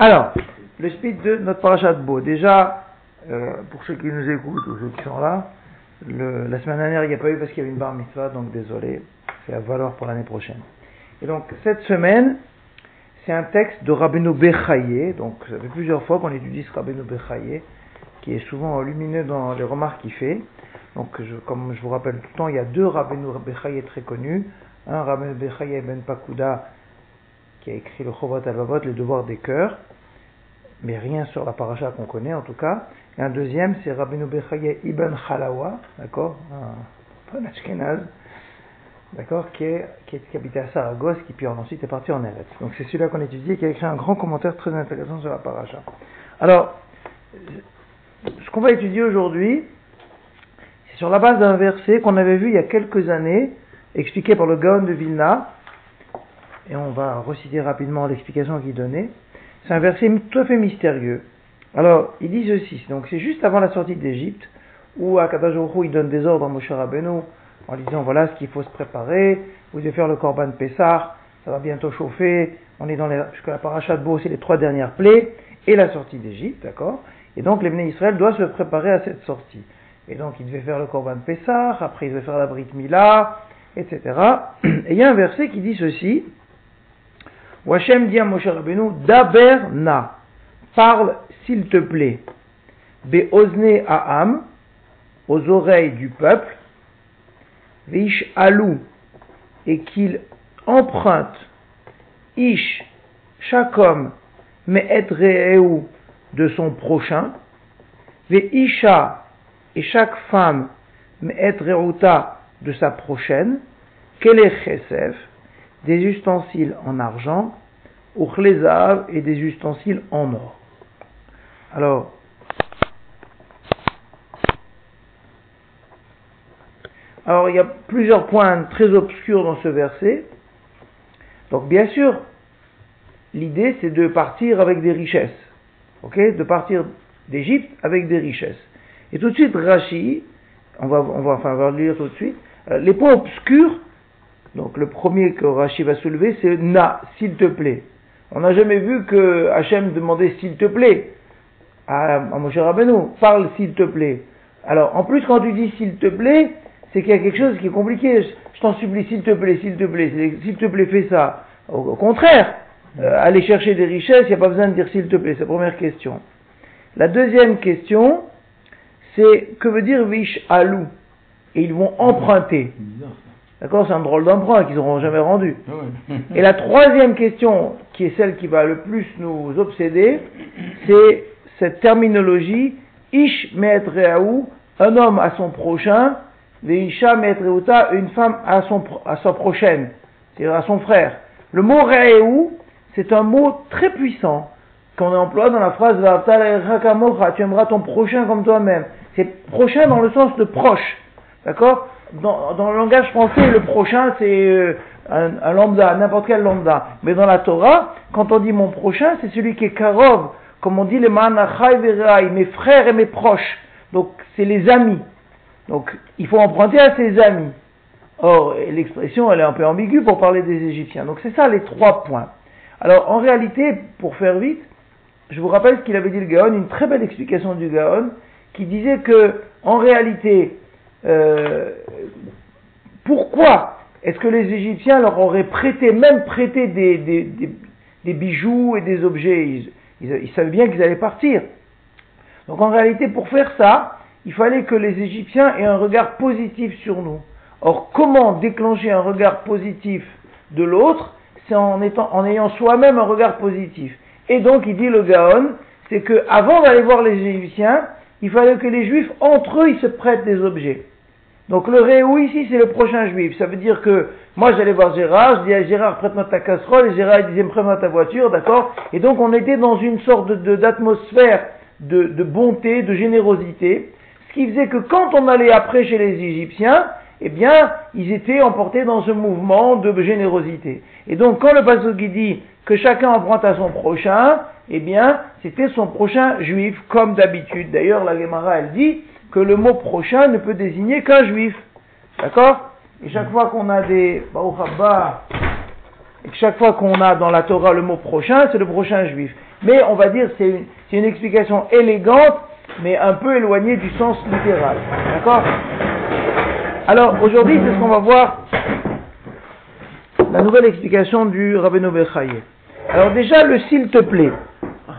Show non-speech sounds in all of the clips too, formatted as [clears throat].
Alors, le speed de notre parachat Beau. Déjà, euh, pour ceux qui nous écoutent ou ceux qui sont là, le, la semaine dernière, il n'y a pas eu parce qu'il y avait une bar mitzvah, donc désolé, c'est à valoir pour l'année prochaine. Et donc, cette semaine, c'est un texte de Rabbeinu Bechaye, donc ça fait plusieurs fois qu'on étudie ce Rabbeinu Bechaye, qui est souvent lumineux dans les remarques qu'il fait. Donc, je, comme je vous rappelle tout le temps, il y a deux Rabbeinu Bechaye très connus. Un, Rabbeinu Bechaye ben Pakuda, qui a écrit le Chovat Alvavot, les devoirs des cœurs, mais rien sur la paracha qu'on connaît en tout cas. Et un deuxième, c'est Rabbeinu Bechaye Ibn Khalawa, d'accord, un, un Ashkenaz, d'accord, qui, est, qui, est, qui habitait à Saragosse, qui puis ensuite est parti en Eretz. Donc c'est celui-là qu'on étudie et qui a écrit un grand commentaire très intéressant sur la paracha. Alors, ce qu'on va étudier aujourd'hui, c'est sur la base d'un verset qu'on avait vu il y a quelques années, expliqué par le Gaon de Vilna, et on va reciter rapidement l'explication qu'il donnait. C'est un verset tout à fait mystérieux. Alors, il dit ceci, donc c'est juste avant la sortie d'Égypte, où Akadash il donne des ordres à Moshe Rabbeinu, en disant voilà ce qu'il faut se préparer, vous devez faire le Korban Pessah, ça va bientôt chauffer, on est dans les, jusqu'à la paracha de Beau, c'est les trois dernières plaies, et la sortie d'Égypte, d'accord? Et donc les Israël doivent se préparer à cette sortie. Et donc il devait faire le Korban Pessah, après il devait faire la Brit Mila, etc. [clears throat] Et il y a un verset qui dit ceci, Washem dit à Moshe Rabbeinu, Daber na, parle s'il te plaît, Be'ozne Aham, aux oreilles du peuple, Vish alou, et qu'il emprunte, Ish, chaque homme, Me'et Re'eu, de son prochain, Ve'isha, et chaque femme, Me'et Re'uta, de sa prochaine, Kele Chesef, des ustensiles en argent, ou chlézav et des ustensiles en or. Alors, alors il y a plusieurs points très obscurs dans ce verset. Donc bien sûr, l'idée c'est de partir avec des richesses. Ok? De partir d'Égypte avec des richesses. Et tout de suite, Rashi, on va, on va, enfin, lire tout de suite, euh, les points obscurs donc le premier que Rashi va soulever, c'est Na, s'il te plaît. On n'a jamais vu que Hachem demandait s'il te plaît à, à Moshe Rabbeinu. Parle s'il te plaît. Alors en plus quand tu dis s'il te plaît, c'est qu'il y a quelque chose qui est compliqué. Je, t'en supplie s'il te plaît, s'il te plaît, s'il te plaît fais ça. Au, contraire, euh, aller chercher des richesses, il n'y a pas besoin de dire s'il te plaît. C'est la première question. La deuxième question, c'est que veut dire Vish Alou Et ils vont emprunter. D'accord C'est un drôle d'emprunt qu'ils n'auront jamais rendu. Ah Et la troisième question, qui est celle qui va le plus nous obséder, c'est cette terminologie Ish Me'etreaou, un homme à son prochain, Veisha Me'etreuta, une femme à, son, à sa prochaine, c'est-à-dire à son frère. Le mot Re'eu, c'est un mot très puissant qu'on emploie dans la phrase tu aimeras ton prochain comme toi-même. C'est prochain dans le sens de proche. D'accord? Dans, le langage français, le prochain, c'est euh, un, un, lambda, n'importe quel lambda. Mais dans la Torah, quand on dit mon prochain, c'est celui qui est karov, comme on dit les manachai verai, mes frères et mes proches. Donc, c'est les amis. Donc, il faut emprunter à ses amis. Or, l'expression, elle est un peu ambiguë pour parler des Égyptiens. Donc, c'est ça les trois points. Alors, en réalité, pour faire vite, je vous rappelle ce qu'il avait dit le Gaon, une très belle explication du Gaon, qui disait que, en réalité, euh, pourquoi est-ce que les Égyptiens leur auraient prêté, même prêté des, bijoux et des objets? Ils, savaient bien qu'ils allaient partir. Donc en réalité, pour faire ça, il fallait que les Égyptiens aient un regard positif sur nous. Or, comment déclencher un regard positif de l'autre? C'est en ayant soi-même un regard positif. Et donc, il dit le Gaon, c'est que avant d'aller voir les Égyptiens, il fallait que les Juifs, entre eux, ils se prêtent des objets. Donc le réou ici, c'est le prochain juif. Ça veut dire que moi j'allais voir Gérard, je dis à Gérard prête-moi ta casserole, et Gérard disait prête-moi ta voiture, d'accord? Et donc on était dans une sorte d'atmosphère de, de, bonté, de générosité, ce qui faisait que quand on allait après chez les Égyptiens, eh bien, ils étaient emportés dans ce mouvement de générosité. Et donc quand le pasteur dit que chacun emprunte à son prochain, eh bien, c'était son prochain juif, comme d'habitude. D'ailleurs, la Gemara, elle dit, que le mot prochain ne peut désigner qu'un juif. D'accord? Et chaque fois qu'on a des et que chaque fois qu'on a dans la Torah le mot prochain, c'est le prochain juif. Mais on va dire c'est une, c'est une explication élégante, mais un peu éloignée du sens littéral. D'accord? Alors aujourd'hui, c'est ce qu'on va voir la nouvelle explication du Rabbeinu Bechaye. Alors déjà, le s'il te plaît.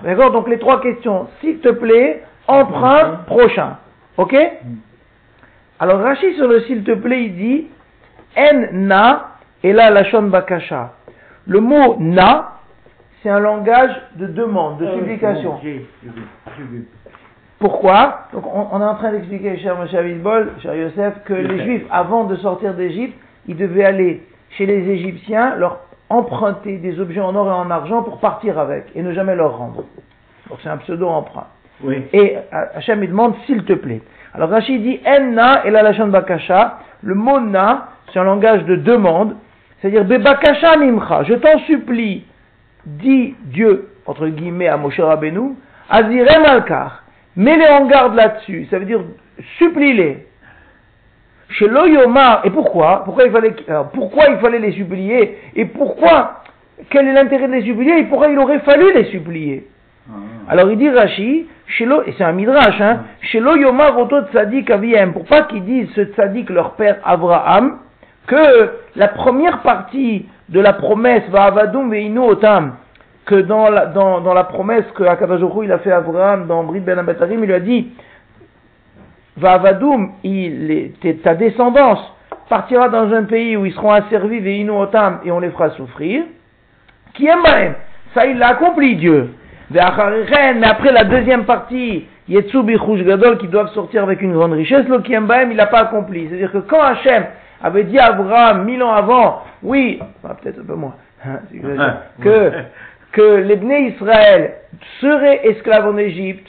D'accord? Donc les trois questions. S'il te plaît, emprunt, prochain. Ok Alors Rachid sur le s'il te plaît, il dit En na, et là la shon bakasha. Le mot na, c'est un langage de demande, de supplication. Pourquoi? Donc on, est en train d'expliquer, cher M. Abitbol, cher Yosef, que les Juifs, avant de sortir d'Égypte, ils devaient aller chez les Égyptiens, leur emprunter des objets en or et en argent pour partir avec et ne jamais leur rendre. Donc c'est un pseudo-emprunt. Et Hachem il demande s'il te plaît. Alors Rachid dit Enna et la lachon bakasha. Le mot na, c'est un langage de demande. C'est-à-dire Bebakasha nimcha, je t'en supplie, dit Dieu, entre guillemets, à Moshe Rabbeinu, Azirem alkar, mets-les en garde là-dessus. Ça veut dire supplie-les. Chez l'Oyomar, et pourquoi? Pourquoi il, fallait, pourquoi il fallait les supplier? Et pourquoi? Quel est l'intérêt de les supplier? Et pourquoi il aurait fallu les supplier? Alors il dit Rashi, et c'est un midrash, hein, chez l'Oyomar Oto Tzadik Aviem, pour pas qu'ils disent ce Tzadik leur père Abraham, que la première partie de la promesse va avadum veinu otam, que dans la, promesse que il a fait à Abraham dans Brit Ben Abatarim, il lui a dit Vavadoum, il, ta descendance partira dans un pays où ils seront asservis, veinu otam, et on les fera souffrir. Qui aime Ça, il l'a accompli, Dieu. Mais après la deuxième partie, Yetsubi Gadol, qui doivent sortir avec une grande richesse, le Kiembaem, il n'a pas accompli. C'est-à-dire que quand Hachem avait dit à Abraham, mille ans avant, oui, peut-être un peu moins, [laughs] que, que les Israël seraient esclaves en Égypte,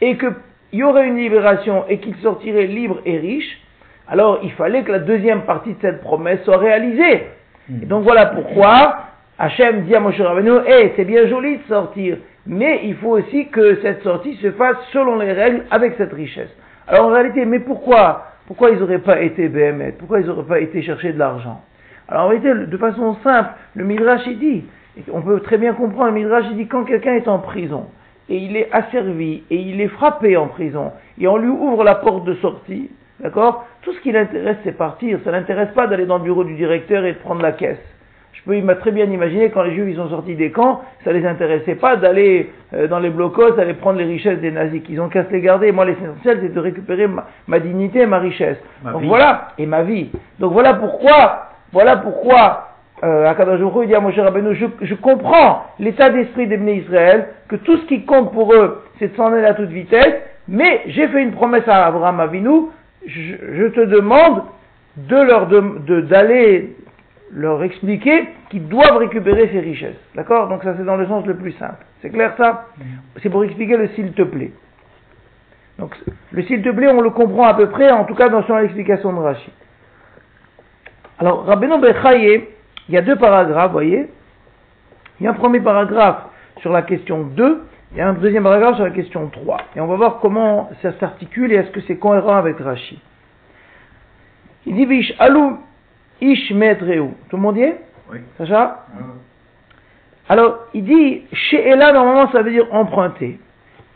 et que il y aurait une libération et qu'il sortirait libre et riche, alors il fallait que la deuxième partie de cette promesse soit réalisée. Hmm. Et donc voilà pourquoi Hachem dit à Moshe Rabbeinu, eh, c'est bien joli de sortir, mais il faut aussi que cette sortie se fasse selon les règles avec cette richesse. Alors en réalité, mais pourquoi Pourquoi ils n'auraient pas été BMS Pourquoi ils n'auraient pas été chercher de l'argent? Alors en réalité, de façon simple, le Midrash il dit, on peut très bien comprendre, le Midrash il dit quand quelqu'un est en prison, et il est asservi et il est frappé en prison et on lui ouvre la porte de sortie, d'accord? Tout ce qui l'intéresse c'est partir, ça l'intéresse pas d'aller dans le bureau du directeur et de prendre la caisse. Je peux très bien imaginer quand les juifs ils sont sortis des camps, ça les intéressait pas d'aller euh, dans les blocos, d'aller prendre les richesses des nazis, qu'ils ont qu'à se les garder. Moi l'essentiel c'est de récupérer ma, dignité et ma richesse. Donc voilà, et ma vie. Donc voilà pourquoi, voilà pourquoi euh, il dit à Moshe Rabbeinu, je, je comprends l'état d'esprit des bénis Israël, que tout ce qui compte pour eux, c'est de s'en aller à toute vitesse, mais j'ai fait une promesse à Abraham Avinu, je, je te demande de leur d'aller leur expliquer qu'ils doivent récupérer ces richesses. D'accord? Donc ça c'est dans le sens le plus simple. C'est clair ça? C'est pour expliquer le s'il te plaît. Donc le s'il te plaît, on le comprend à peu près, en tout cas dans son explication de Rachid. Alors Rabbeinu Bechaye, il y a deux paragraphes, vous voyez. Il y a un premier paragraphe sur la question 2 et un deuxième paragraphe sur la question 3. Et on va voir comment ça s'articule et est-ce que c'est cohérent avec Rashi. Il dit Vish alou ish metreu. Tout le monde y est Oui. Sacha Alors, il dit She'ela, normalement ça veut dire emprunter.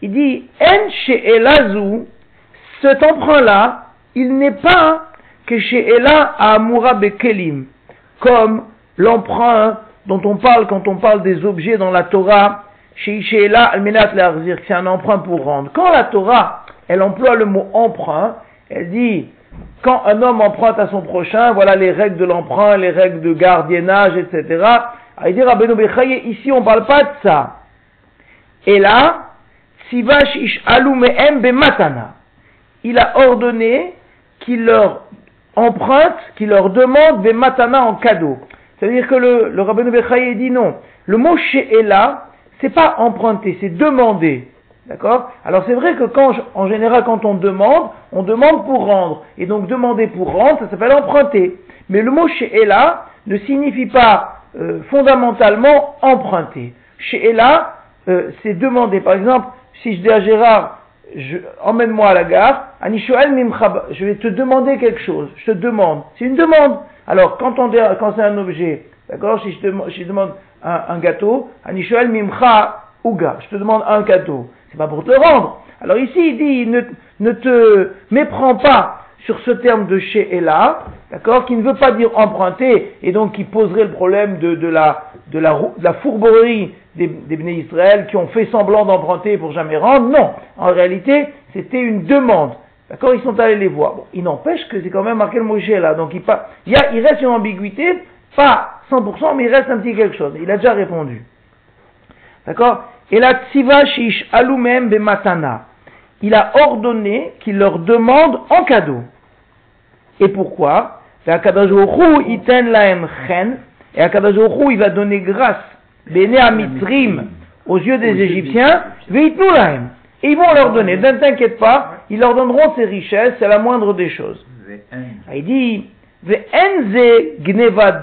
Il dit En she'elazu, cet emprunt-là, il n'est pas que She'ela amura bekelim, comme l'emprunt dont on parle quand on parle des objets dans la Torah, chez Almenat c'est un emprunt pour rendre. Quand la Torah, elle emploie le mot emprunt, elle dit, quand un homme emprunte à son prochain, voilà les règles de l'emprunt, les règles de gardiennage, etc. Il dit Rabbeinu Bechaye, ici on ne parle pas de ça. Et là, Sivash ish matana. Il a ordonné qu'il leur emprunte, qu'il leur demande des matana en cadeau. C'est-à-dire que le, le rabbin dit non. Le mot she'ela, c'est pas emprunter, c'est demander. D'accord? Alors c'est vrai que quand, en général, quand on demande, on demande pour rendre. Et donc demander pour rendre, ça s'appelle emprunter. Mais le mot she'ela ne signifie pas euh, fondamentalement emprunter. She'ela, euh, c'est demander. Par exemple, si je dis à Gérard, emmène-moi à la gare, je vais te demander quelque chose. Je te demande. C'est une demande. Alors, quand, on, quand c'est un objet, D'accord? Si, je je demande un, gâteau, Anishuel Mimcha Uga, je te demande un gâteau. C'est pas pour te rendre. Alors ici, il dit, ne, ne te méprends pas sur ce terme de chez et là, d'accord, qui ne veut pas dire emprunter, et donc qui poserait le problème de, de, la, de, la, de la fourberie des, des Israël qui ont fait semblant d'emprunter pour jamais rendre. Non, en réalité, c'était une demande. D'accord Ils sont allés les voir. Bon, il n'empêche que c'est quand même marqué le mot là. Donc il, il, y a, il reste une ambiguïté, pas 100%, mais il reste un petit quelque chose. Il a déjà répondu. D'accord? Et la tsiva shish alumem bematana. Il a ordonné qu'il leur demande en cadeau. Et pourquoi? Et il va donner grâce Bene Amitrim aux yeux des Égyptiens. Et ils vont leur donner. Ne t'inquiète pas, ils leur donneront ces richesses, c'est la moindre des choses. Il dit,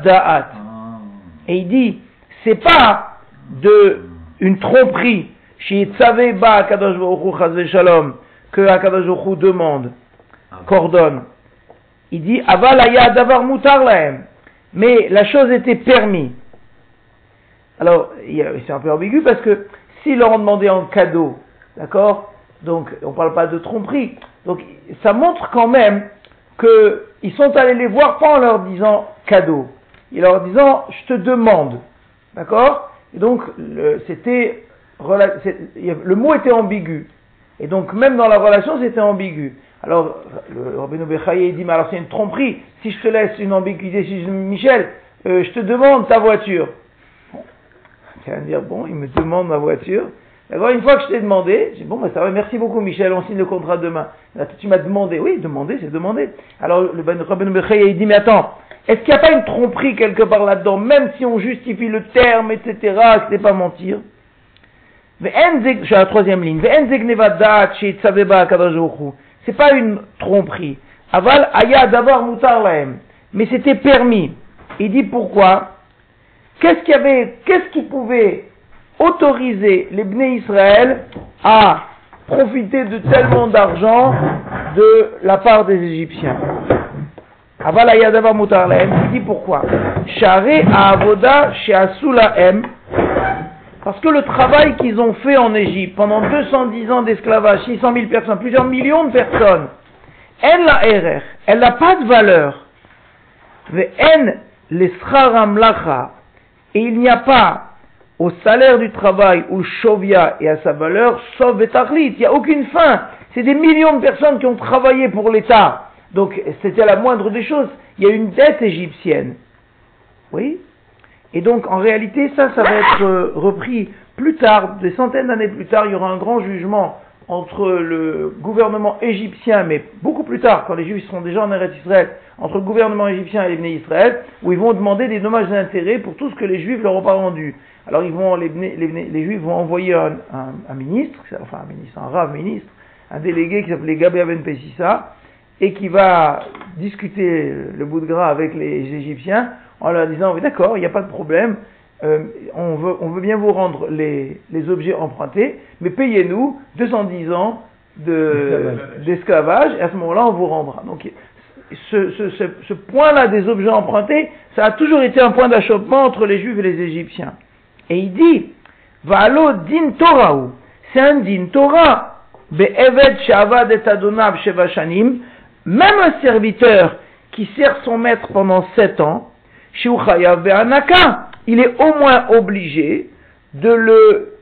da'at. Et il dit, c'est pas de une tromperie, chez ba Akadosh Shalom, que Akadosh demande, coordonne. Il dit, avalaya davar mutar lahem. Mais la chose était permise. Alors, c'est un peu ambigu parce que s'ils leur ont demandé en cadeau, d'accord Donc, on ne parle pas de tromperie. Donc, ça montre quand même qu'ils sont allés les voir pas en leur disant cadeau, ils leur disant je te demande, d'accord Et donc, le mot était ambigu. Et donc, même dans la relation, c'était ambigu. Alors, le Rabbeinu Bechaye dit, mais alors c'est une tromperie. Si je te laisse une ambiguïté, si Michel, euh, je te demande ta voiture. Tu vas me dire, bon, il me demande ma voiture. D'accord, une fois que je t'ai demandé, j'ai dit, bon, ben, ça va, merci beaucoup Michel, on signe le contrat demain. Tu m'as demandé, oui, demander, c'est demander. Alors, le Ben il dit, mais attends, est-ce qu'il n'y a pas une tromperie quelque part là-dedans, même si on justifie le terme, etc., que c'est pas mentir? Je suis à la troisième ligne. C'est pas une tromperie. Mais c'était permis. Il dit pourquoi? Qu'est-ce qui avait, qu'est-ce qui pouvait autoriser les Bnei Israël à profiter de tellement d'argent de la part des Égyptiens? Aval d'avoir mutar Il dit pourquoi? Charé à avoda chez M. Parce que le travail qu'ils ont fait en Égypte pendant 210 ans d'esclavage, 600 000 personnes, plusieurs millions de personnes, elle la RR, elle n'a pas de valeur. Mais les et il n'y a pas au salaire du travail ou chovia et à sa valeur, sauf. Il n'y a aucune fin. C'est des millions de personnes qui ont travaillé pour l'État. Donc c'était la moindre des choses. Il y a une dette égyptienne. Oui et donc, en réalité, ça, ça va être euh, repris plus tard, des centaines d'années plus tard, il y aura un grand jugement entre le gouvernement égyptien, mais beaucoup plus tard, quand les Juifs seront déjà en Eretz Israël, entre le gouvernement égyptien et les Israël, où ils vont demander des dommages d'intérêt pour tout ce que les Juifs leur ont pas rendu. Alors ils vont, les, Juifs vont envoyer un, un, ministre, enfin un ministre, un rave ministre, un délégué qui s'appelait Gabé Ben Pessissa, et qui va discuter le bout de gras avec les Égyptiens en leur disant, oui d'accord, il n'y a pas de problème, euh, on, veut, on veut bien vous rendre les, les objets empruntés, mais payez-nous 210 ans d'esclavage, et à ce moment-là, on vous rendra. Donc, ce, ce, ce, ce point-là des objets empruntés, ça a toujours été un point d'achoppement entre les Juifs et les Égyptiens. Et il dit, Valo din Torahu, c'est un din Torah, Be'eved shavad et adonav shevashanim, même un serviteur qui sert son maître pendant sept ans, il est au moins obligé de le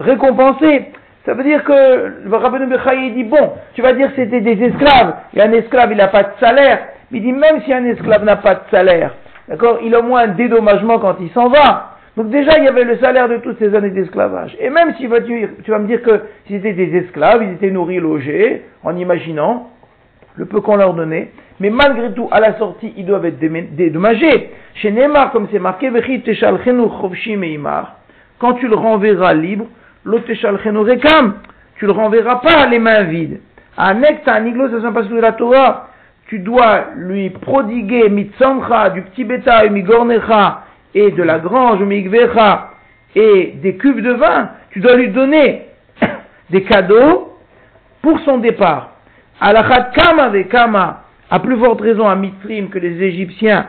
récompenser. Ça veut dire que le rabbin Bechaï dit, bon, tu vas dire c'était des esclaves, et un esclave il n'a pas de salaire, mais il dit même si un esclave n'a pas de salaire, d'accord, il a au moins un dédommagement quand il s'en va. Donc déjà il y avait le salaire de toutes ces années d'esclavage. Et même si tu, vas me dire que c'était des esclaves, ils étaient nourris, logés, en imaginant le peu qu'on leur donnait, mais malgré tout, à la sortie, ils doivent être dédommagés. Chez Neymar, comme c'est marqué, quand tu le renverras libre, tu le renverras pas les mains vides. Anek aniglo, ça passe de la Torah. Tu dois lui prodiguer mitzamcha, du petit bétail, migornecha, et de la grange, migvecha, et des cuves de vin. Tu dois lui donner [coughs] des cadeaux pour son départ. Alachat kama ve kama, à plus forte raison à Mitrim que les Égyptiens,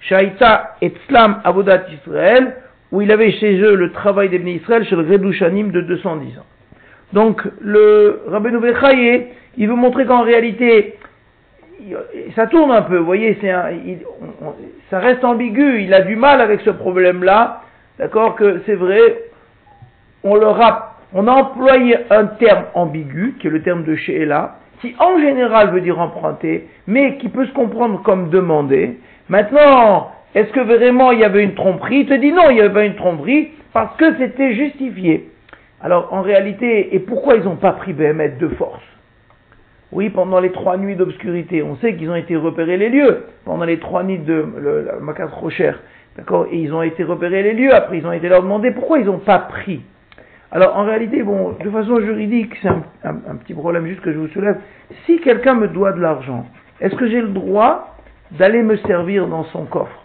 Shaita et Tzlam Avodat Israël, où il avait chez eux le travail des Israël chez le Redushanim de 210 ans. Donc, le Rabbeinu Bechaye, il veut montrer qu'en réalité, ça tourne un peu, vous voyez, c'est ça reste ambigu, il a du mal avec ce problème-là, d'accord, que c'est vrai, on a, on a employé un terme ambigu, qui est le terme de Sheela, qui en général veut dire emprunter, mais qui peut se comprendre comme demander. Maintenant, est-ce que vraiment il y avait une tromperie? Il te dit non, il n'y avait pas une tromperie, parce que c'était justifié. Alors, en réalité, et pourquoi ils n'ont pas pris BMS de force? Oui, pendant les trois nuits d'obscurité, on sait qu'ils ont été repérés les lieux. Pendant les trois nuits de le, la d'accord Et ils ont été repérés les lieux. Après, ils ont été leur demander pourquoi ils n'ont pas pris. Alors, en réalité, bon, de façon juridique, c'est un, petit problème juste que je vous soulève. Si quelqu'un me doit de l'argent, est-ce que j'ai le droit d'aller me servir dans son coffre?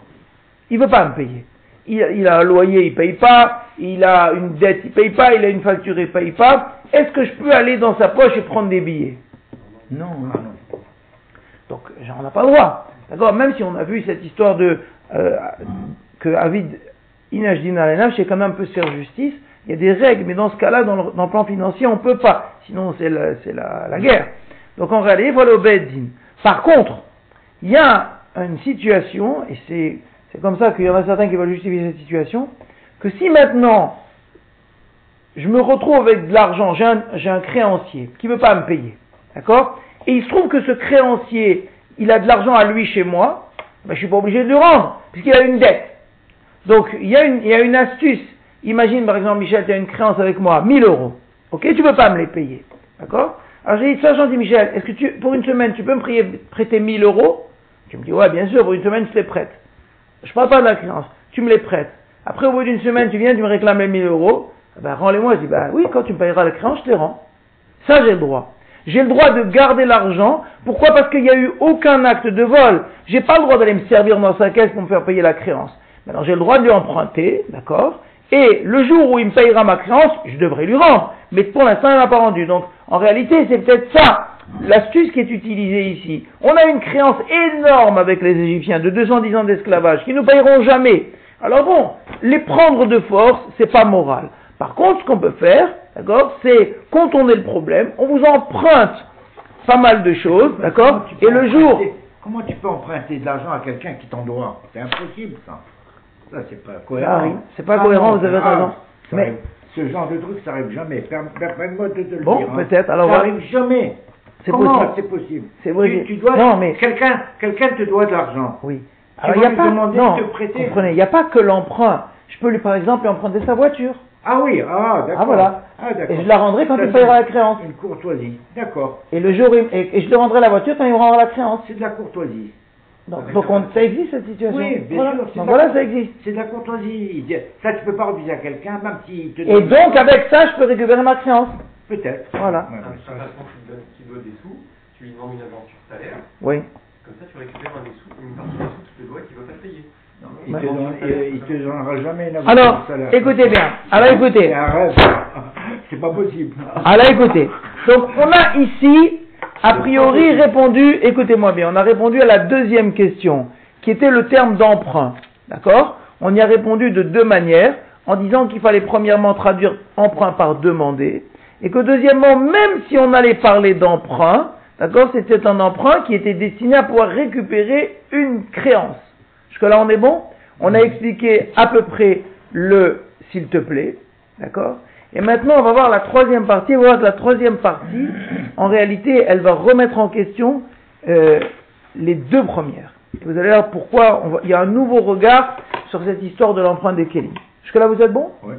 Il ne veut pas me payer. Il, il, a un loyer, il ne paye pas. Il a une dette, il ne paye pas. Il a une facture, il ne paye pas. Est-ce que je peux aller dans sa poche et prendre des billets? Non, non. Donc, on n'a pas le droit. D'accord Même si on a vu cette histoire de euh, que Avid Inajdin Alenaf, c'est quand même un peu se faire justice. Il y a des règles, mais dans ce cas-là, dans, le, plan financier, on ne peut pas. Sinon, c'est la, guerre. Donc, en réalité, voilà au Beddin. Par contre, il y a une situation, et c'est, comme ça qu'il y en a certains qui veulent justifier cette situation, que si maintenant, je me retrouve avec de l'argent, j'ai un créancier qui ne veut pas me payer, D'accord Et il se trouve que ce créancier, il a de l'argent à lui chez moi, ben, je suis pas obligé de lui rendre, puisqu'il a une dette. Donc, il y, a une, il y a une astuce. Imagine, par exemple, Michel, tu as une créance avec moi, 1000 euros. Ok, tu ne peux pas me les payer. D'accord Alors, j'ai dit, ça, gentil Michel, est-ce que tu, pour une semaine, tu peux me prêter 1000 euros? Tu me dis, ouais, bien sûr, pour une semaine, je te les prête. Je ne parle pas de la créance, tu me les prêtes. Après, au bout d'une semaine, tu viens, tu me réclames les 1000 euros. Ben, rends-les-moi. Je dis, ben oui, quand tu me payeras la créance, je te les rends. Ça, j'ai le droit. J'ai le droit de garder l'argent. Pourquoi? Parce qu'il n'y a eu aucun acte de vol. J'ai pas le droit d'aller me servir dans sa caisse pour me faire payer la créance. Maintenant, j'ai le droit de lui emprunter, d'accord? Et le jour où il me payera ma créance, je devrais lui rendre. Mais pour l'instant, il m'a pas rendu. Donc, en réalité, c'est peut-être ça l'astuce qui est utilisée ici. On a une créance énorme avec les Égyptiens de 210 ans d'esclavage qui ne payeront jamais. Alors bon, les prendre de force, c'est pas moral. Par contre, ce qu'on peut faire, d'accord, c'est contourner le problème, on vous emprunte pas mal de choses, d'accord, et le jour... Comment tu peux emprunter de l'argent à quelqu'un qui t'en doit C'est impossible, ça. Ça, c'est pas cohérent. c'est pas cohérent, vous avez raison. Mais ce genre de truc, ça arrive jamais. Permets-moi de te le bon, dire. Bon, hein. peut-être. Alors, ça arrive jamais. C'est possible. c'est possible C'est vrai. Tu, dois. Non, mais quelqu'un, quelqu'un te doit de l'argent. Oui. Alors, il y a pas. Non, de te prêter. Comprenez, il n'y a pas que l'emprunt. Je peux lui, par exemple, lui emprunter sa voiture. Ah oui, ah d'accord. Ah voilà. Ah, et je la rendrai quand il payera la créance. Une courtoisie, d'accord. Et le jour, et, je lui rendrai la voiture quand il me rendra la créance. C'est de la courtoisie. Donc, on, ça existe cette situation Oui, bien voilà. sûr. Donc voilà, ça existe. C'est de la courtoisie. Ça, tu peux pas refuser à quelqu'un, même s'il te Et donc, avec ça, je peux récupérer ma créance. Peut-être. Voilà. Ouais, ouais. qui veut des sous, tu lui demandes une aventure salaire. Oui. Comme ça, tu récupères un des sous, une partie des sous tu te dois qui va pas te. Il te, donnera jamais une Alors, écoutez bien. Alors, écoutez. [laughs] C'est pas possible. Alors, écoutez. Donc, on a ici, a priori, répondu, écoutez-moi bien, on a répondu à la deuxième question, qui était le terme d'emprunt. D'accord? On y a répondu de deux manières, en disant qu'il fallait premièrement traduire emprunt par demander, et que deuxièmement, même si on allait parler d'emprunt, d'accord, c'était un emprunt qui était destiné à pouvoir récupérer une créance. Jusque-là, on est bon On a expliqué à peu près le s'il te plaît, d'accord? Et maintenant, on va voir la troisième partie. On va voir que la troisième partie, en réalité, elle va remettre en question euh, les deux premières. vous allez voir pourquoi il y a un nouveau regard sur cette histoire de l'emprunt des Kélim. Jusque-là, vous êtes bon? Oui.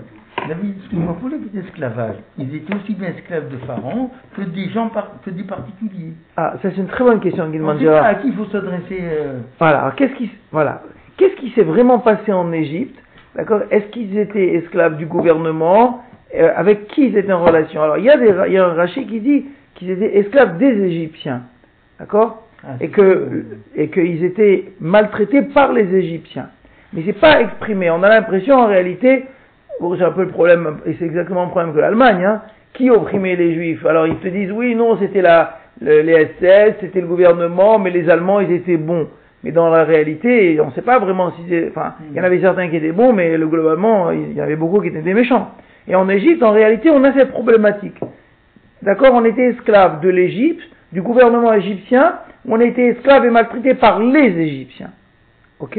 David, excuse-moi, pour esclavage, ils étaient aussi bien esclaves de Pharaon que des gens, que des particuliers. Ah, ça c'est une très bonne question, Guy À qui il faut s'adresser euh, Voilà, qu'est-ce qui, voilà, qu'est-ce qui s'est vraiment passé en Égypte D'accord? Est-ce qu'ils étaient esclaves du gouvernement euh, Avec qui ils étaient en relation? Alors, il y, a des, il y a un rachid qui dit qu'ils étaient esclaves des Égyptiens. D'accord? Ah, Et que et qu'ils étaient maltraités par les Égyptiens. Mais c'est pas exprimé. On a l'impression en réalité c'est un peu le problème, et c'est exactement le problème que l'Allemagne, hein. qui opprimait les Juifs? Alors ils te disent, oui, non, c'était la, les SS, c'était le gouvernement, mais les Allemands, ils étaient bons. Mais dans la réalité, on ne sait pas vraiment si c'est, enfin, il y en avait certains qui étaient bons, mais le- globalement, il y avait beaucoup qui étaient des méchants. Et en Égypte, en réalité, on a cette problématique. D'accord? On était esclaves de l'Égypte, du gouvernement égyptien, on était esclaves et maltraités par les Égyptiens. Ok?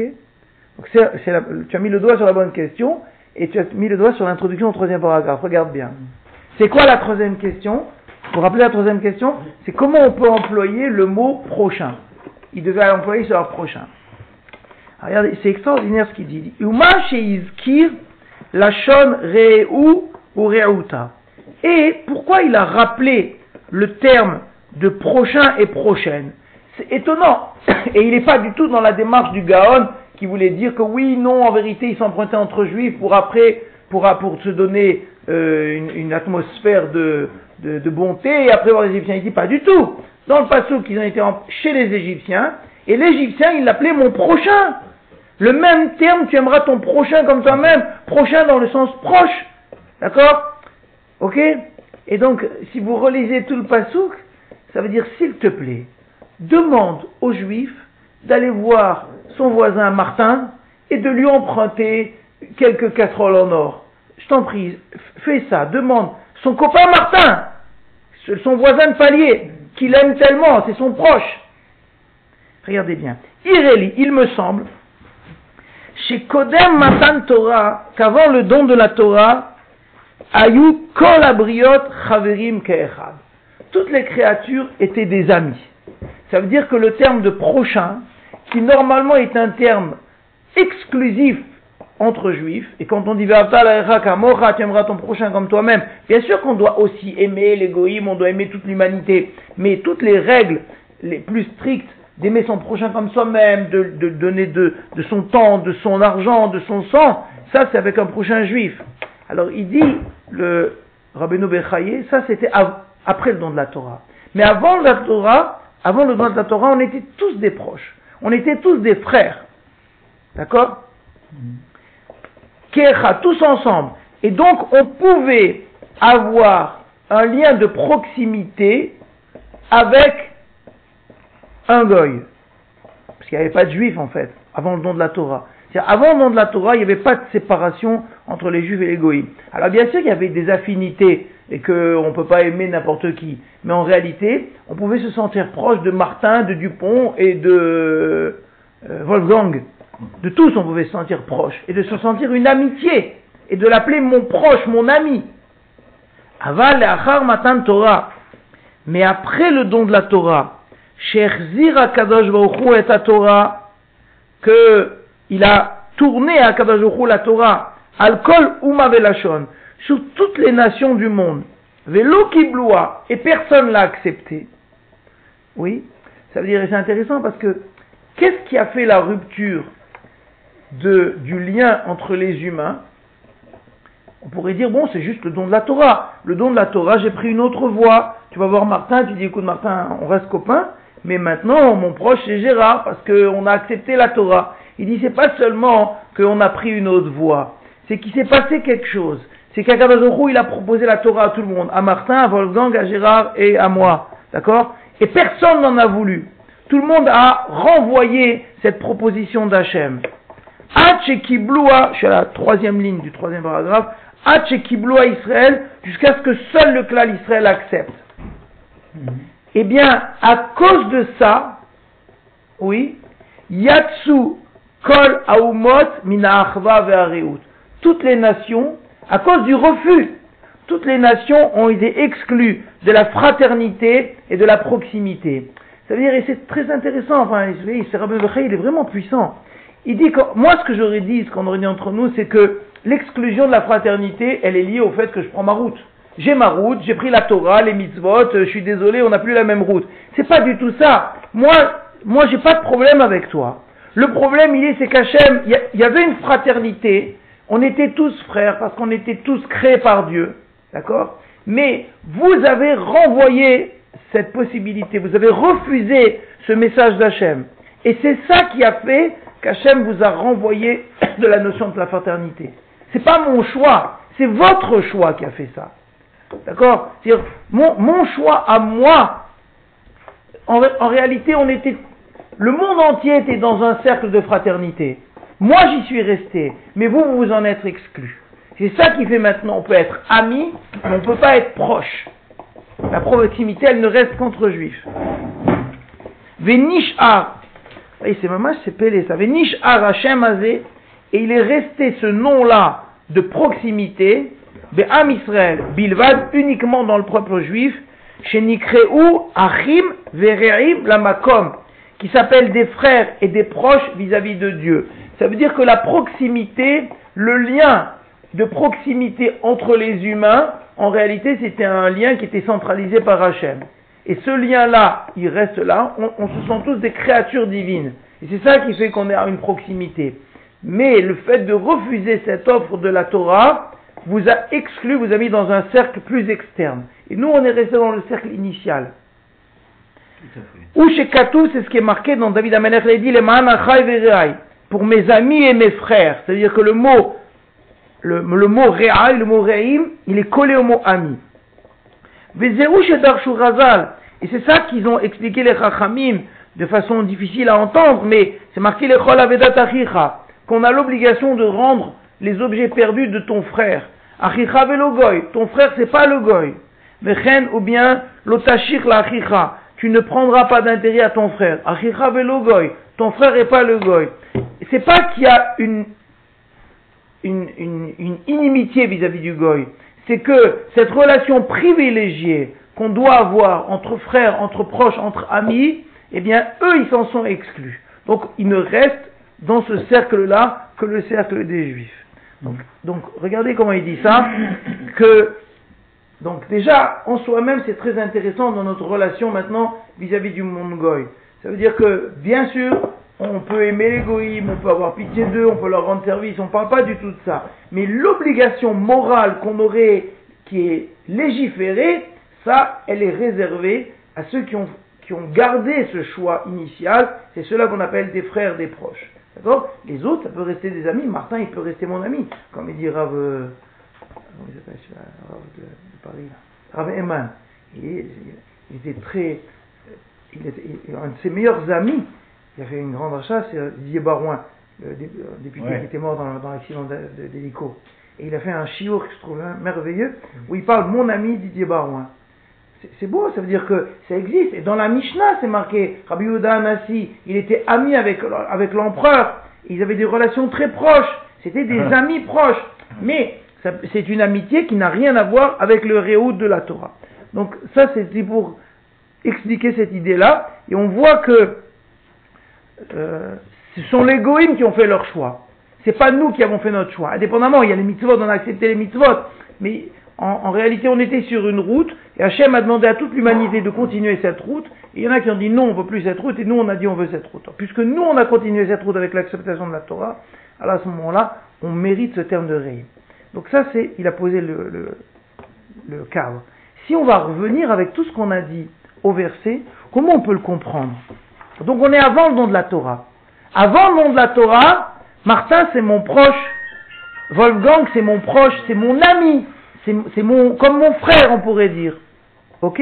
Donc c'est, c'est la- tu as mis le doigt sur la bonne question et tu as mis le doigt sur l'introduction au troisième paragraphe. Regarde bien. C'est quoi la troisième question? Vous rappelez la troisième question? C'est comment on peut employer le mot prochain. Il devait employer sur le prochain. Alors, c'est extraordinaire ce qu'il dit. Uma sheizkir re'u ou re'uta. Et pourquoi il a rappelé le terme de prochain et prochaine? C'est étonnant. Et il n'est pas du tout dans la démarche du Gaon qui voulait dire que oui, non, en vérité, ils s'empruntaient entre juifs pour après, pour, se donner euh, une, atmosphère de, de, bonté et après voir les Égyptiens. Il dit pas du tout. Dans le passage qu'ils ont été chez les Égyptiens, et l'Égyptien, il l'appelait mon prochain. Le même terme, tu aimeras ton prochain comme toi-même. Prochain dans le sens proche. D'accord? Ok? Et donc, si vous relisez tout le pasouk, ça veut dire, s'il te plaît, demande aux Juifs d'aller voir son voisin Martin et de lui emprunter quelques casseroles en or. Je t'en prie, fais ça, demande. Son copain Martin, son voisin de palier, qu'il aime tellement, c'est son proche. Regardez bien. Ireli, il me semble, chez Kodem Matan Torah, qu'avant le don de la Torah, Ayu Kol Abriot Chaverim. Toutes les créatures étaient des amis. Ça veut dire que le terme de prochain, qui normalement est un terme exclusif entre juifs, et quand on dit kamocha, tu aimeras ton prochain comme toi-même, bien sûr qu'on doit aussi aimer l'égoïme, on doit aimer toute l'humanité, mais toutes les règles les plus strictes d'aimer son prochain comme soi-même, de, donner de, son temps, de son argent, de son sang, ça c'est avec un prochain juif. Alors il dit, le Rabbeinu Bechaye, ça c'était après le don de la Torah. Mais avant la Torah, avant le don de la Torah, on était tous des proches. On était tous des frères. D'accord Kecha, tous ensemble. Et donc on pouvait avoir un lien de proximité avec un goy. Parce qu'il n'y avait pas de juifs en fait, avant le don de la Torah. Avant le don de la Torah, il n'y avait pas de séparation entre les juifs et les goïms. Alors bien sûr qu'il y avait des affinités et qu'on ne peut pas aimer n'importe qui. Mais en réalité, on pouvait se sentir proche de Martin, de Dupont et de euh, Wolfgang. De tous, on pouvait se sentir proche. Et de se sentir une amitié. Et de l'appeler mon proche, mon ami. Aval achar matan Torah. Mais après le don de la Torah, Shechzir Akadosh Baruch Hu et la Torah, que il a tourné à Hu la Torah, al kol uma velashon, sur toutes les nations du monde, velo kibloua, et personne l'a accepté. Oui, ça veut dire, c'est intéressant parce que, qu'est-ce qui a fait la rupture du lien entre les humains? On pourrait dire, bon, c'est juste le don de la Torah. Le don de la Torah, j'ai pris une autre voie. Tu vas voir Martin, tu dis, écoute Martin, on reste copains, mais maintenant, mon proche, c'est Gérard, parce qu'on a accepté la Torah. Il dit, c'est pas seulement qu'on a pris une autre voie, c'est qu'il s'est passé quelque chose. C'est qu'Akadazorou, il a proposé la Torah à tout le monde, à Martin, à Wolfgang, à Gérard et à moi. D'accord? Et personne n'en a voulu. Tout le monde a renvoyé cette proposition d'Hachem. Hatchekibloua, je suis à la troisième ligne du troisième paragraphe, Hatchekibloua Israël, jusqu'à ce que seul le clan Israël accepte. Eh bien, à cause de ça, oui, Yatsu Kol Aumot Mina Achva. Toutes les nations, à cause du refus, toutes les nations ont été exclues de la fraternité et de la proximité. Ça veut dire, et c'est très intéressant, enfin, c'est il est vraiment puissant. Il dit que, moi, ce que j'aurais dit, ce qu'on aurait dit entre nous, c'est que l'exclusion de la fraternité, elle est liée au fait que je prends ma route. J'ai ma route, j'ai pris la Torah, les mitzvot, euh, je suis désolé, on n'a plus la même route. C'est pas du tout ça. Moi, moi, j'ai pas de problème avec toi. Le problème, il est, c'est qu'Hachem, il y avait une fraternité, on était tous frères parce qu'on était tous créés par Dieu, d'accord? Mais vous avez renvoyé cette possibilité, vous avez refusé ce message d'Hachem. Et c'est ça qui a fait qu'Hachem vous a renvoyé de la notion de la fraternité. C'est pas mon choix, c'est votre choix qui a fait ça. D'accord? Mon, choix à moi, en réalité, on était le monde entier était dans un cercle de fraternité. Moi, j'y suis resté, mais vous, vous en êtes exclus. C'est ça qui fait maintenant, on peut être amis, mais on ne peut pas être proche. La proximité, elle ne reste qu'entre juifs. Venishar, et c'est maman, c'est pelé ça. Venishar Hashem Azé, et il est resté ce nom-là de proximité, Be'am Israël, Bilvad, uniquement dans le propre juif, chez Nikreu, Achim, Vereim, Lamakom, qui s'appellent des frères et des proches vis-à-vis de Dieu. Ça veut dire que la proximité, le lien de proximité entre les humains, en réalité, c'était un lien qui était centralisé par Hachem. Et ce lien-là, il reste là, on, on, se sent tous des créatures divines. Et c'est ça qui fait qu'on est à une proximité. Mais le fait de refuser cette offre de la Torah vous a exclu, vous a mis dans un cercle plus externe. Et nous, on est resté dans le cercle initial. Ou chez Katou, c'est ce qui est marqué dans David Amelech, il dit, les pour mes amis et mes frères. C'est-à-dire que le mot, le, le mot Re'ai, le mot Re'im, il est collé au mot ami. Et c'est ça qu'ils ont expliqué les Chachamim de façon difficile à entendre, mais c'est marqué les qu'on a l'obligation de rendre les objets perdus de ton frère. Achicha velogoy, ton frère c'est pas le goy. Vechen ou bien l'otashir la achicha, tu ne prendras pas d'intérêt à ton frère. Achicha velogoy, ton frère est pas le goy. C'est pas qu'il y a une, inimitié vis-à-vis du goy. C'est que cette relation privilégiée qu'on doit avoir entre frères, entre proches, entre amis, eh bien, eux, ils s'en sont exclus. Donc, il ne reste dans ce cercle-là que le cercle des juifs. Donc, regardez comment il dit ça, donc déjà, en soi-même, c'est très intéressant dans notre relation maintenant vis-à-vis du monde goy. Ça veut dire que, bien sûr, on peut aimer les goïms, on peut avoir pitié d'eux, on peut leur rendre service, on ne parle pas du tout de ça. Mais l'obligation morale qu'on aurait, qui est légiférée, ça, elle est réservée à ceux qui ont, gardé ce choix initial, c'est ceux-là qu'on appelle des frères, des proches. D'accord? Les autres, ça peut rester des amis. Martin, il peut rester mon ami. Comme il dit Rav, euh, Rav de, de, Paris. Rav Eman. Il, il, était très. Il était, un de ses meilleurs amis, il a fait une grande achat, c'est Didier Barouin, le député ouais. qui était mort dans, dans l'accident d'hélico. Et il a fait un chiour que je trouve merveilleux, où il parle mon ami Didier Barouin. C'est beau, ça veut dire que ça existe. Et dans la Mishnah, c'est marqué, Rabbi Yehuda Anassi, il était ami avec, avec l'empereur. Ils avaient des relations très proches. C'était des ah. amis proches. Mais c'est une amitié qui n'a rien à voir avec le réout de la Torah. Donc ça, c'était pour expliquer cette idée-là. Et on voit que euh, ce sont les goïms qui ont fait leur choix. C'est pas nous qui avons fait notre choix. Indépendamment, il y a les mitzvot, on a accepté les mitzvot. Mais en, réalité, on était sur une route, et Hachem a demandé à toute l'humanité de continuer cette route, et il y en a qui ont dit non, on veut plus cette route, et nous on a dit on veut cette route. Puisque nous on a continué cette route avec l'acceptation de la Torah, alors à ce moment-là, on mérite ce terme de ré. Donc ça, c'est, il a posé le, le, le cadre. Si on va revenir avec tout ce qu'on a dit au verset, comment on peut le comprendre? Donc on est avant le nom de la Torah. Avant le nom de la Torah, Martin c'est mon proche, Wolfgang c'est mon proche, c'est mon ami c'est mon, comme mon frère, on pourrait dire. Ok?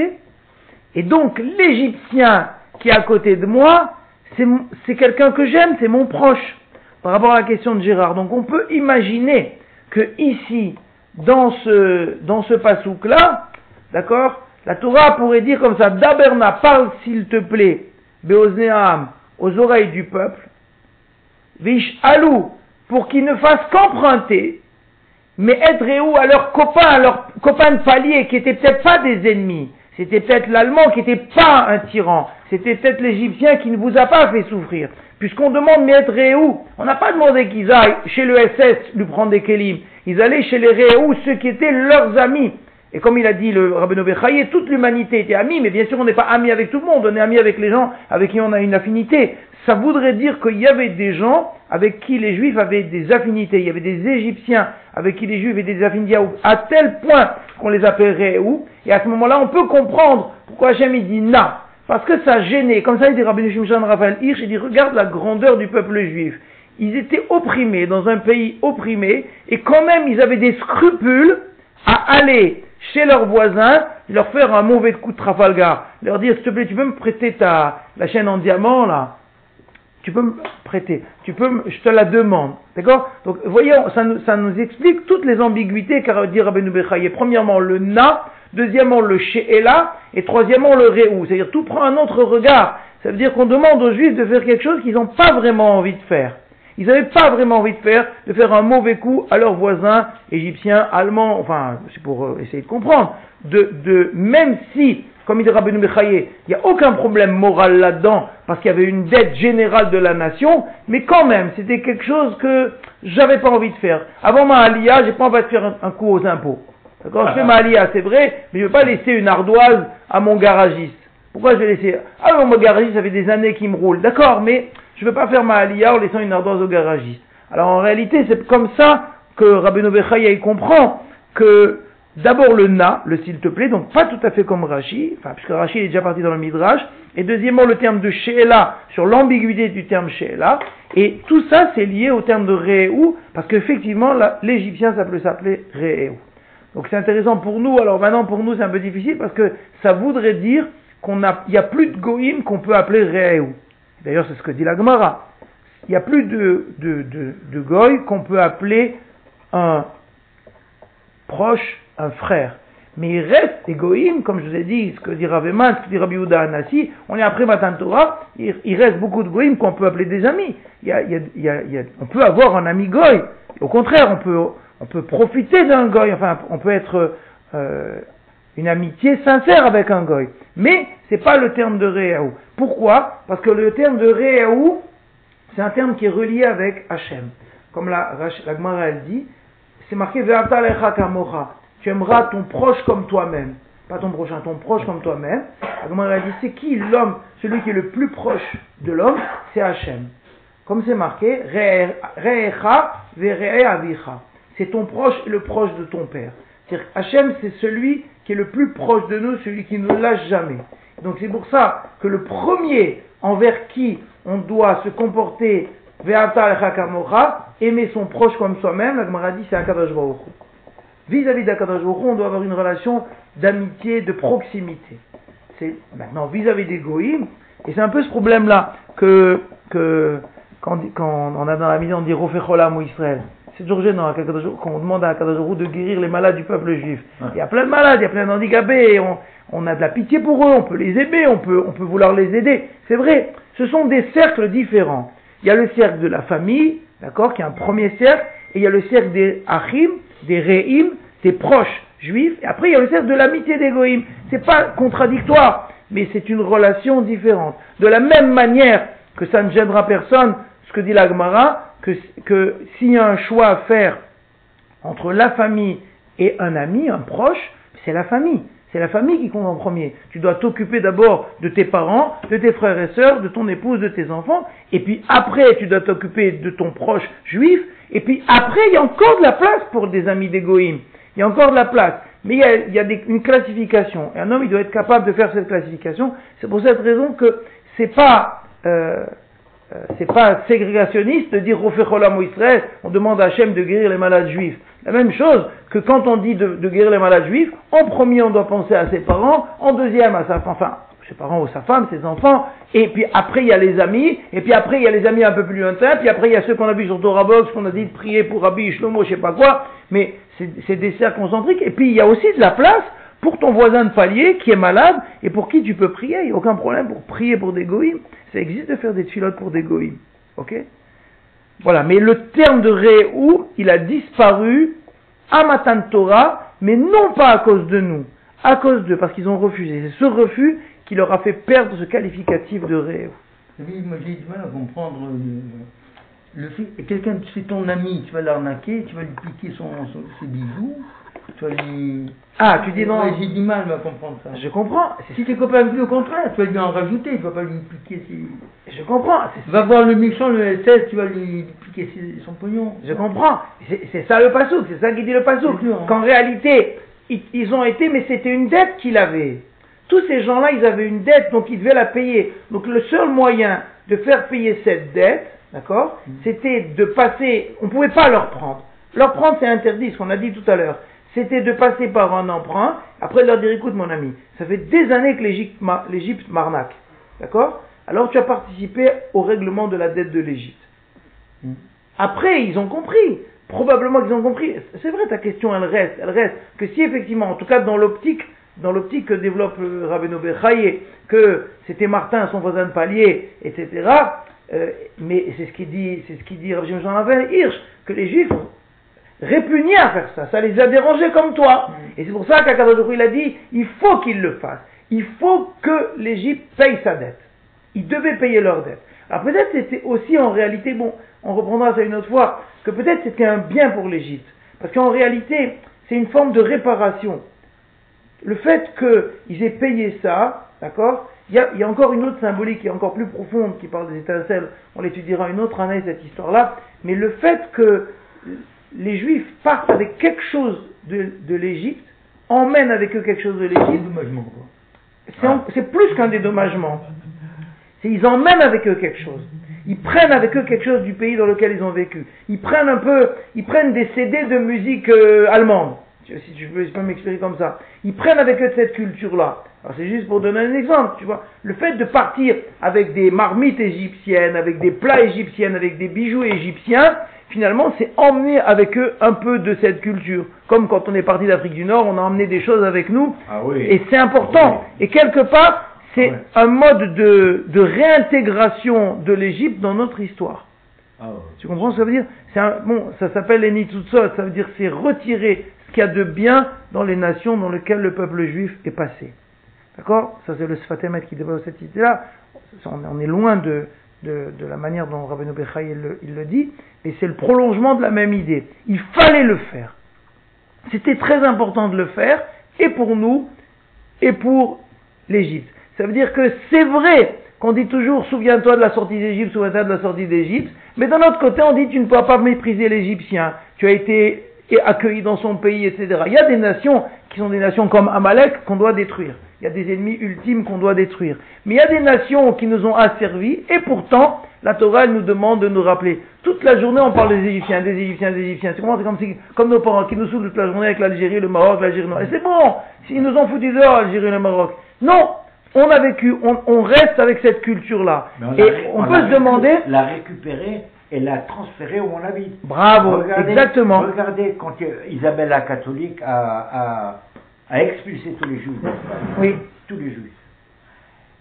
Et donc, l'Égyptien qui est à côté de moi, c'est quelqu'un que j'aime, c'est mon proche. Par rapport à la question de Gérard. Donc, on peut imaginer que ici, dans ce, dans ce pasouk-là, d'accord, la Torah pourrait dire comme ça, Daberna, parle s'il te plaît, Beozneam, aux oreilles du peuple, Vish Alou, pour qu'il ne fasse qu'emprunter, mais être où à leurs copains, à leurs copains de palier, qui étaient peut-être pas des ennemis. C'était peut-être l'Allemand qui n'était pas un tyran. C'était peut-être l'Égyptien qui ne vous a pas fait souffrir. Puisqu'on demande Maître Réhou, on n'a pas demandé qu'ils aillent chez le SS lui prendre des kélim. Ils allaient chez les Réhou, ceux qui étaient leurs amis. Et comme il a dit le Rabbeinu Bechaye, toute l'humanité était amie, mais bien sûr on n'est pas ami avec tout le monde, on est ami avec les gens avec qui on a une affinité. Ça voudrait dire qu'il y avait des gens avec qui les Juifs avaient des affinités, il y avait des Égyptiens avec qui les Juifs avaient des affinités à tel point qu'on les appellerait où, et à ce moment-là on peut comprendre pourquoi Hachem dit na, parce que ça gênait, comme ça il dit Rabbi Shimshon Raphaël Hirsch, il dit regarde la grandeur du peuple juif, ils étaient opprimés dans un pays opprimé, et quand même ils avaient des scrupules à aller chez leurs voisins, leur faire un mauvais coup de Trafalgar, leur dire s'il te plaît tu peux me prêter ta, la chaîne en diamant là, tu peux me prêter, tu peux, me- je te la demande, d'accord? Donc, voyons, ça nous, ça nous explique toutes les ambiguïtés qu'a dit Rabbeinu Bechaye. Premièrement, le na, deuxièmement, le she'ela, et troisièmement, le réou. C'est-à-dire, tout prend un autre regard. Ça veut dire qu'on demande aux juifs de faire quelque chose qu'ils n'ont pas vraiment envie de faire. Ils n'avaient pas vraiment envie de faire, de faire un mauvais coup à leurs voisins égyptiens, allemands, enfin, c'est pour euh, essayer de comprendre, de, de, même si, comme il dit Rabbeinu Bechaye, il n'y a aucun problème moral là-dedans, parce qu'il y avait une dette générale de la nation, mais quand même, c'était quelque chose que j'avais pas envie de faire. Avant ma alia, j'ai pas envie de faire un, un coup aux impôts. D'accord, je fais ma alia, c'est vrai, mais je ne veux pas laisser une ardoise à mon garagiste. Pourquoi je vais laisser? Ah mon garagiste, ça fait des années qu'il me roule. D'accord, mais je ne veux pas faire ma alia en laissant une ardoise au garagiste. Alors en réalité, c'est comme ça que Rabbeinu Bechaye il comprend que d'abord le na, le s'il te plaît, donc pas tout à fait comme Rashi, enfin puisque Rashi est déjà parti dans le Midrash, et deuxièmement le terme de Sheela, sur l'ambiguïté du terme Sheela, et tout ça c'est lié au terme de Re'eu, parce qu'effectivement l'égyptien ça peut s'appeler Re'eu. Donc c'est intéressant pour nous, alors maintenant pour nous c'est un peu difficile, parce que ça voudrait dire qu'on a, il n'y a plus de Goïm qu'on peut appeler Re'eu. D'ailleurs c'est ce que dit la Gemara. Il n'y a plus de, Goy qu'on peut appeler un proche, un frère. Mais il reste égoïme, comme je vous ai dit, ce que dit Raveman, ce que dit Rabbi Anassi, on est après Matan Torah, il, reste beaucoup de goïm qu'on peut appeler des amis. On peut avoir un ami goy. Au contraire, on peut, on peut profiter d'un goy, enfin, on peut être euh, une amitié sincère avec un goy. Mais c'est pas le terme de Réaou. Pourquoi? Parce que le terme de Réaou, c'est un terme qui est relié avec Hachem. Comme la, la Gemara elle dit, c'est marqué. Tu aimeras ton proche comme toi-même. Pas ton prochain, ton proche comme toi-même. La Gemara elle dit, c'est qui l'homme, celui qui est le plus proche de l'homme C'est Hachem. Comme c'est marqué, Re'e- Re'echa avicha. C'est ton proche et le proche de ton père. C'est-à-dire Hachem, c'est celui qui est le plus proche de nous, celui qui ne lâche jamais. Donc c'est pour ça que le premier envers qui on doit se comporter aimer son proche comme soi-même, la Gemara dit c'est Akadosh. Vis-à-vis d'Akadosh Baruch on doit avoir une relation d'amitié, de proximité. C'est maintenant vis-à-vis des et c'est un peu ce problème-là que, quand, on a dans la mission on dit Rofecholam ou Israël. C'est toujours gênant Hu, quand on demande à Hu de guérir les malades du peuple juif. Ouais. Il y a plein de malades, il y a plein d'handicapés, et on, on a de la pitié pour eux, on peut les aimer, on peut, on peut vouloir les aider. C'est vrai, ce sont des cercles différents. Il y a le cercle de la famille, d'accord, qui est un premier cercle, et il y a le cercle des achim, des re'im, des proches juifs, et après il y a le cercle de l'amitié des goïm. C'est pas contradictoire, mais c'est une relation différente. De la même manière que ça ne gênera personne, ce que dit la Gemara, que, s'il y a un choix à faire entre la famille et un ami, un proche, c'est la famille. C'est la famille qui compte en premier. Tu dois t'occuper d'abord de tes parents, de tes frères et sœurs, de ton épouse, de tes enfants, et puis après tu dois t'occuper de ton proche juif, et puis après il y a encore de la place pour des amis d'égoïm. Il y a encore de la place. Mais il y a, une classification. Et un homme, il doit être capable de faire cette classification. C'est pour cette raison que c'est pas, euh, euh, c'est pas ségrégationniste de dire Israël, on demande à Hachem de guérir les malades juifs. La même chose que quand on dit de, guérir les malades juifs, en premier on doit penser à ses parents, en deuxième à sa enfin, ses parents ou sa femme, ses enfants, et puis après il y a les amis, et puis après il y a les amis un peu plus lointains, puis après il y a ceux qu'on a vus sur Torah Box, qu'on a dit de prier pour Rabbi Shlomo, je sais pas quoi, mais c'est c'est des cercles concentriques, et puis il y a aussi de la place pour ton voisin de palier qui est malade et pour qui tu peux prier, il n'y a aucun problème pour prier pour des goïms. Ça existe de faire des filotes pour des goïms. Ok? Voilà, mais le terme de Réou, il a disparu à Matan Torah, mais non pas à cause de nous, à cause d'eux, parce qu'ils ont refusé. C'est ce refus qui leur a fait perdre ce qualificatif de Réou. Oui, moi j'ai du mal à comprendre le, le fait. Quelqu'un, c'est ton ami, tu vas l'arnaquer, tu vas lui piquer ses bijoux, lui. Ah, tu dis non Ouais, J'ai du mal à comprendre ça. Je comprends, Si t'es copain avec lui, au contraire, tu vas lui en rajouter, tu vas pas lui piquer ses. je comprends, vas voir le méchant, le SS, tu vas lui piquer ses- son pognon. Je comprends. C'est ça le pasouk, c'est ça qui dit le pasouk. Hein. Qu'en réalité, ils, ils ont été, mais c'était une dette qu'il avait. Tous ces gens-là, ils avaient une dette, donc ils devaient la payer. Donc le seul moyen de faire payer cette dette, d'accord, Mm. c'était de passer, on ne pouvait pas leur prendre. Leur prendre, c'est interdit, ce qu'on a dit tout à l'heure. C'était de passer par un emprunt, après leur dire, écoute mon ami, ça fait des années que l'Égypte ma- l'Égypte m'arnaque. D'accord? Alors tu as participé au règlement de la dette de l'Égypte. Après, ils ont compris. Probablement qu'ils ont compris. C'est vrai, ta question, elle reste. Elle reste. Que si effectivement, en tout cas dans l'optique, dans l'optique que développe euh, Rabbeinu Bechaye, que c'était Martin, son voisin de palier, etc. euh, mais c'est ce qu'il dit, c'est ce qu'il dit Rabbi Jean Hirsch, que les Juifs ont répugné à faire ça. Ça les a dérangés comme toi. Et c'est pour ça qu'Akadosh il a dit, il faut qu'ils le fassent. Il faut que l'Égypte paye sa dette. Ils devaient payer leur dette. Alors peut-être c'était aussi en réalité, bon, on reprendra ça une autre fois, que peut-être c'était un bien pour l'Égypte. Parce qu'en réalité, c'est une forme de réparation. Le fait qu'ils aient payé ça, d'accord il y, y a encore une autre symbolique qui est encore plus profonde, qui parle des étincelles, on l'étudiera une autre année, cette histoire-là, mais le fait que les Juifs partent avec quelque chose de, de l'Égypte, emmènent avec eux quelque chose de l'Égypte, quoi. c'est plus qu'un dédommagement. C'est ils emmènent avec eux quelque chose. Ils prennent avec eux quelque chose du pays dans lequel ils ont vécu. Ils prennent un peu, ils prennent des CD de musique euh, allemande. Si tu peux, je peux m'expliquer comme ça. Ils prennent avec eux cette culture-là. Alors c'est juste pour donner un exemple, tu vois. Le fait de partir avec des marmites égyptiennes, avec des plats égyptiens, avec des bijoux égyptiens, finalement c'est emmener avec eux un peu de cette culture. Comme quand on est parti d'Afrique du Nord, on a emmené des choses avec nous. Ah oui. Et c'est important. Et quelque part, c'est Ouais. un mode de, de réintégration de l'Égypte dans notre histoire. Ah ouais. Tu comprends ce que ça veut dire? C'est un- Bon, ça s'appelle les Nitzutzot, ça veut dire c'est retirer ce qu'il y a de bien dans les nations dans lesquelles le peuple juif est passé. D'accord? Ça c'est le Sfatemet qui développe cette idée-là. On est loin de, de, la manière dont Rabbeinu Bechaï il le, il le dit, mais c'est le prolongement de la même idée. Il fallait le faire. C'était très important de le faire, et pour nous, et pour l'Égypte. Ça veut dire que c'est vrai qu'on dit toujours souviens-toi de la sortie d'Égypte, souviens-toi de la sortie d'Égypte, mais d'un autre côté on dit tu ne peux pas mépriser l'Égyptien, tu as été accueilli dans son pays, etc. Il y a des nations qui sont des nations comme Amalek qu'on doit détruire. Il y a des ennemis ultimes qu'on doit détruire. Mais il y a des nations qui nous ont asservis et pourtant la Torah elle nous demande de nous rappeler. Toute la journée on parle des Égyptiens, des Égyptiens, des Égyptiens. C'est comme, si, comme nos parents qui nous saoulent toute la journée avec l'Algérie, le Maroc, l'Algérie. Et c'est bon, s'ils nous ont foutu dehors, l'Algérie le Maroc. Non, on a vécu, on, on reste avec cette culture-là. Et on, peut se demander, La récupérer et la transférer où on habite. bravo, Regardez- exactement. Regardez quand euh, Isabelle la catholique a, a, a expulsé tous les juifs d'Espagne. Oui. Tous les juifs.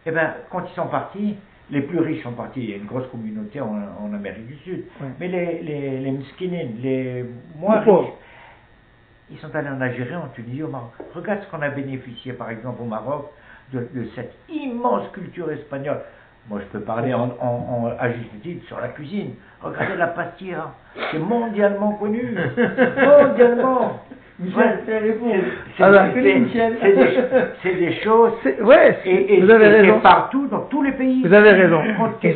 Eh bien, quand ils sont partis, les plus riches sont partis. Il y a une grosse communauté en, en Amérique du Sud. Mais les, les, les mskinines, les moins Les riches, ils sont allés en Algérie, en Tunisie, au Maroc. Regarde ce qu'on a bénéficié, par exemple, au Maroc, de, de cette immense culture espagnole. Moi, je peux parler en, en, en- à juste titre sur la cuisine. Regardez la pastilla. C'est mondialement connu. [laughs] mondialement. Michel, c'est la réponse. C'est Alors, c'est- appelez Michel. c'est des, choses. C'est- Ouais, Et, et- vous avez et- et raison. partout, dans tous les pays. Vous avez raison.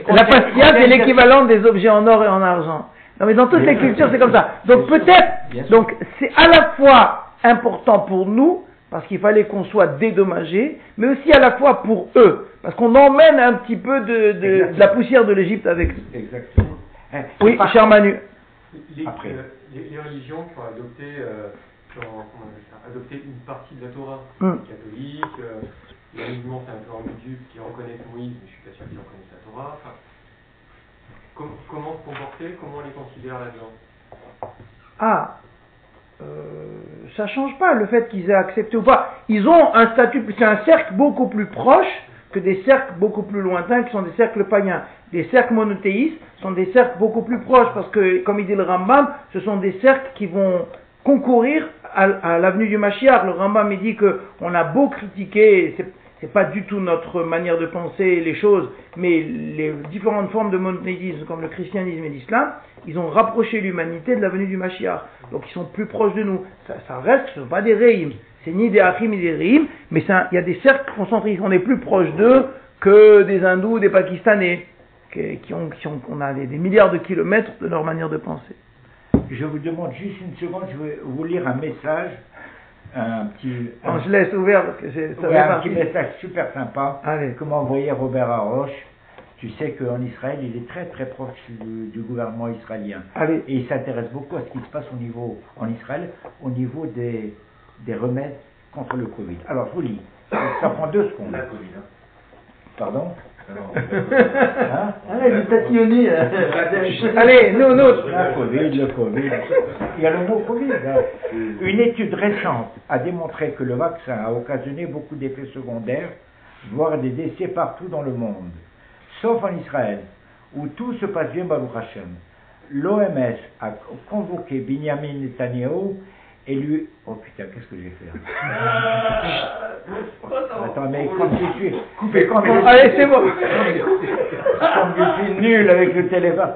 La pastilla, c'est l'équivalent des objets en or et en argent. Non, mais dans toutes les cultures, c'est comme ça. Donc peut-être, donc c'est à la fois important pour nous, parce qu'il fallait qu'on soit dédommagé, mais aussi à la fois pour eux, parce qu'on emmène un petit peu de, de- de la poussière de l'Égypte avec nous. Exactement. Hein, Oui, cher Manu. Les, Après. euh, les, les religions qui ont adopté, euh, qui ont, ça, adopté une partie de la Torah, Hmm. les catholiques, euh, les mouvements c'est un peu ambigu qui reconnaissent Moïse, mais je suis pas sûr qu'ils reconnaissent la Torah. Enfin, com- comment se comporter, comment on les considère là-dedans? Ah, euh, ça change pas le fait qu'ils aient accepté ou pas. Ils ont un statut, c'est un cercle beaucoup plus proche que des cercles beaucoup plus lointains qui sont des cercles païens. Des cercles monothéistes sont des cercles beaucoup plus proches parce que, comme il dit le Rambam, ce sont des cercles qui vont concourir à, à l'avenue du Mashiach. Le Rambam il dit que on a beau critiquer, c'est pas du tout notre manière de penser les choses, mais les différentes formes de monothéisme comme le christianisme et l'islam, ils ont rapproché l'humanité de la venue du Mashiach. Donc ils sont plus proches de nous. Ça, reste, ce ne sont pas des Reim. C'est ni des Achim ni des Reim, mais il y a des cercles concentriques. On est plus proche d'eux que des Hindous, des Pakistanais, qui, ont, qui ont, on a des milliards de kilomètres de leur manière de penser. Je vous demande juste une seconde, je vais vous lire un message, un petit, un, Alors, je laisse ouvert parce que c'est- ça ouais, un petit message super sympa Allez. que m'a envoyé Robert Haroche. Tu sais qu'en Israël, il est très très proche du, du gouvernement israélien. Allez. Et il s'intéresse beaucoup à ce qui se passe au niveau, en Israël, au niveau des, des remèdes contre le Covid. Alors, je vous lis. Ça prend deux secondes. La Covid. hein. Pardon Hein. [laughs] Allez, nous, nous. Le Covid, le Covid. Il y a le mot Covid. hein. Une étude récente a démontré que le vaccin a occasionné beaucoup d'effets secondaires, voire des décès partout dans le monde, sauf en Israël, où tout se passe bien, Baruch Hashem. L'OMS a convoqué Benjamin Netanyahu et lui. Oh putain, qu'est-ce que j'ai fait là Attends, mais quand je suis. mais quand je- Allez, c'est bon. Comme je suis nul avec le téléphone.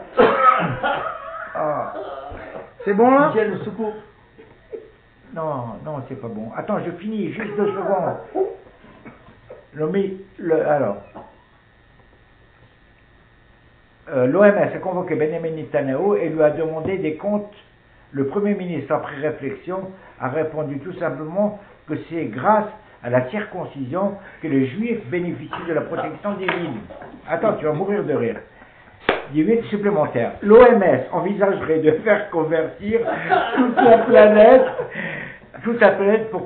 Ah. C'est bon là? Michel, secours. Non, non, c'est pas bon. Attends, je finis, juste deux secondes. Le, mi- le- alors, euh, l'OMS a convoqué Benjamin Netanyahu et lui a demandé des comptes. Le Premier ministre, après réflexion, a répondu tout simplement que c'est grâce à la circoncision que les Juifs bénéficient de la protection divine. Attends, tu vas mourir de rire. 18 supplémentaires. L'OMS envisagerait de faire convertir toute la planète, toute la planète pour